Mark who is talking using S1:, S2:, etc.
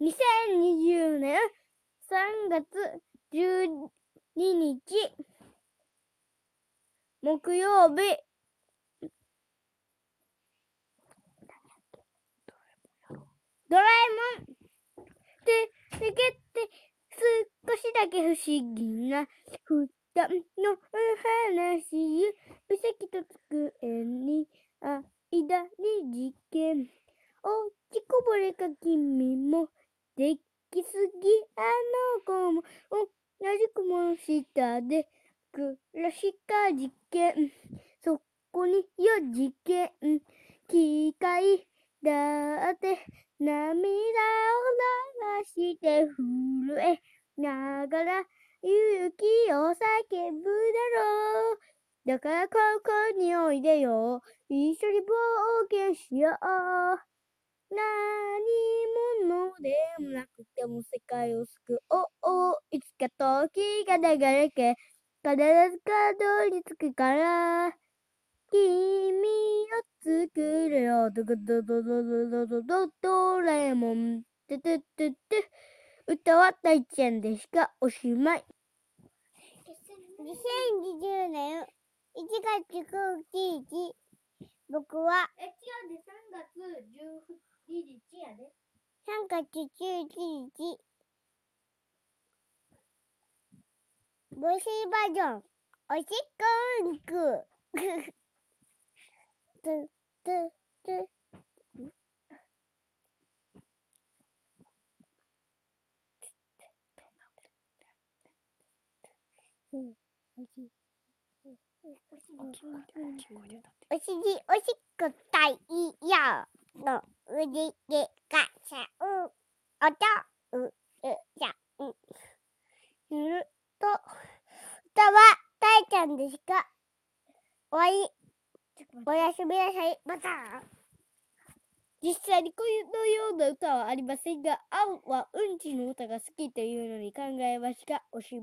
S1: 2020年3月12日木曜日ドラえもん。って抜けて少しだけ不思議な二人。のお話指先と机に間に事件落ちこぼれか君もできすぎ。あの子も同じ雲の下で暮らした事件そこによ事件機械だって涙を流して震えながら勇気を叫ぶだろう。だからここにおいでよ。一緒に冒険しよう。何者でなくても世界を救おういつか時が流れて必ず角につくから。君を作るよ。ドドドドドドドドドドラえもんトゥトゥトゥトゥ歌は大ちゃんでしたおしまい2020年1月9日僕は
S2: え、違うで、3月12日やで。
S1: 3月11日ボイシーバージョン。おしっこうんくつつつうんおしおしっこたいよのうりげがしゃうおとううじゃうゆると歌はたいちゃんでしたおわりおやすみなさいまた実際にこのような歌はありませんが、青はうんちの歌が好きというのに考えました。おしまい。